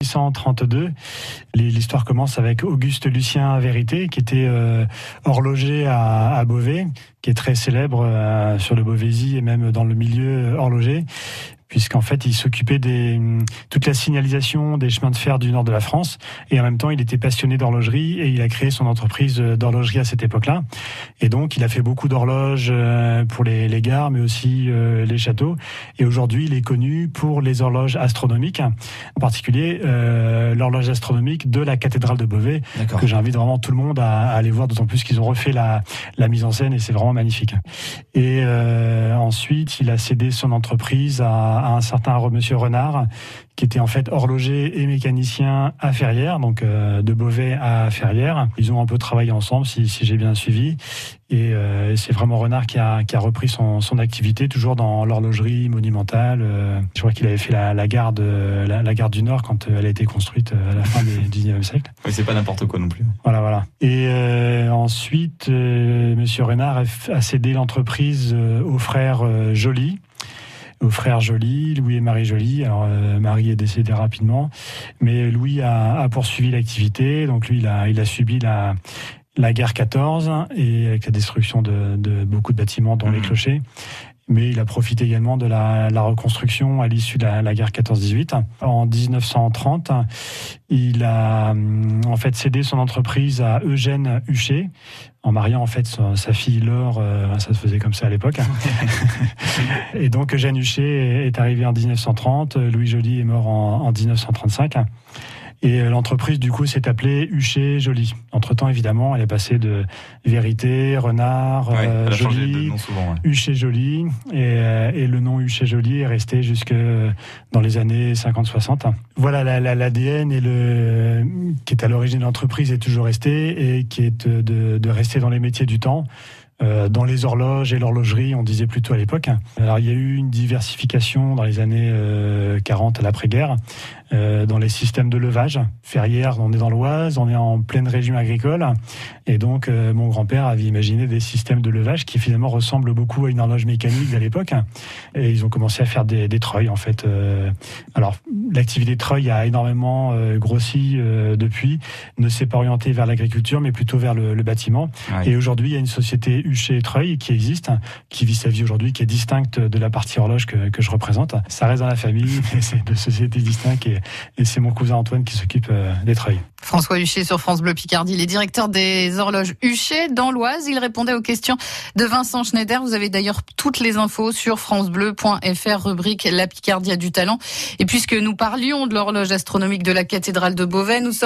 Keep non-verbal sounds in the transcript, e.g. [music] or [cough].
1832. L'histoire commence avec Auguste Lucien Vérité, qui était euh, horloger à, Beauvais, qui est très célèbre euh, sur le Beauvaisis et même dans le milieu horloger puisqu'en fait il s'occupait des toute la signalisation des chemins de fer du nord de la France. Et en même temps il était passionné d'horlogerie et il a créé son entreprise d'horlogerie à cette époque-là. Et donc il a fait beaucoup d'horloges euh, pour les, les, gares mais aussi euh, les châteaux. Et aujourd'hui il est connu pour les horloges astronomiques en particulier euh, l'horloge astronomique de la cathédrale de Beauvais que j'invite vraiment tout le monde à, à aller voir d'autant plus qu'ils ont refait la, la mise en scène et c'est vraiment magnifique. Et euh, ensuite il a cédé son entreprise à à un certain monsieur Renard, qui était en fait horloger et mécanicien à Ferrières, donc euh, de Beauvais à Ferrières. Ils ont un peu travaillé ensemble, si, si j'ai bien suivi. Et euh, c'est vraiment Renard qui a, qui a repris son, son activité, toujours dans l'horlogerie monumentale. Euh, je crois qu'il avait fait la, la gare de, la, la, gare du Nord quand elle a été construite à la fin du 19e siècle. Oui, c'est pas n'importe quoi non plus. Voilà, voilà. Et ensuite, monsieur Renard a cédé l'entreprise aux frères Joly aux frères Joly, Louis et Marie Joly. Alors euh, Marie est décédée rapidement, mais Louis a, a poursuivi l'activité. Donc lui, il a, il a subi la, la guerre 14 et avec la destruction de, de beaucoup de bâtiments, dont les mmh. clochers mais il a profité également de la, la reconstruction à l'issue de la, la guerre 14-18. En 1930, il a en fait cédé son entreprise à Eugène Huchet, en mariant en fait sa, sa fille Laure, euh, ça se faisait comme ça à l'époque. [laughs] et donc Eugène Huchet est arrivé en 1930, Louis Joly est mort en, en 1935. Et euh, l'entreprise, du coup, s'est appelée Huchet Joly. Entre-temps, évidemment, elle est passée de Vérité, Renard, ouais, Joly, souvent, ouais. Huchet Joly. Et, euh, et, le nom Huchet Joly est resté jusque dans les années 50-60. Voilà, l'ADN la, et le, qui est à l'origine de l'entreprise est toujours resté et qui est de, de rester dans les métiers du temps. Euh, dans les horloges et l'horlogerie, on disait plutôt à l'époque. Alors il y a eu une diversification dans les années euh, 40 à l'après-guerre euh, dans les systèmes de levage. Ferrières, on est dans l'Oise, on est en pleine région agricole, et donc euh, mon grand-père avait imaginé des systèmes de levage qui finalement ressemblent beaucoup à une horloge mécanique à l'époque. Et ils ont commencé à faire des, des treuils en fait. Euh. alors l'activité treuil a énormément grossi depuis, ne s'est pas orientée vers l'agriculture, mais plutôt vers le, le bâtiment. Et aujourd'hui, il y a une société Huchet Treuil qui existe, qui vit sa vie aujourd'hui, qui est distincte de la partie horloge que, je représente. Ça reste dans la famille, [laughs] mais c'est deux sociétés distinctes et, et c'est mon cousin Antoine qui s'occupe euh, des treuils. François Huchet sur France Bleu Picardie, les directeurs des horloges Huchet dans l'Oise. Il répondait aux questions de Vincent Schneider. Vous avez d'ailleurs toutes les infos sur francebleu.fr, rubrique La Picardie a du talent. Et puisque nous parlions de l'horloge astronomique de la cathédrale de Beauvais, nous sommes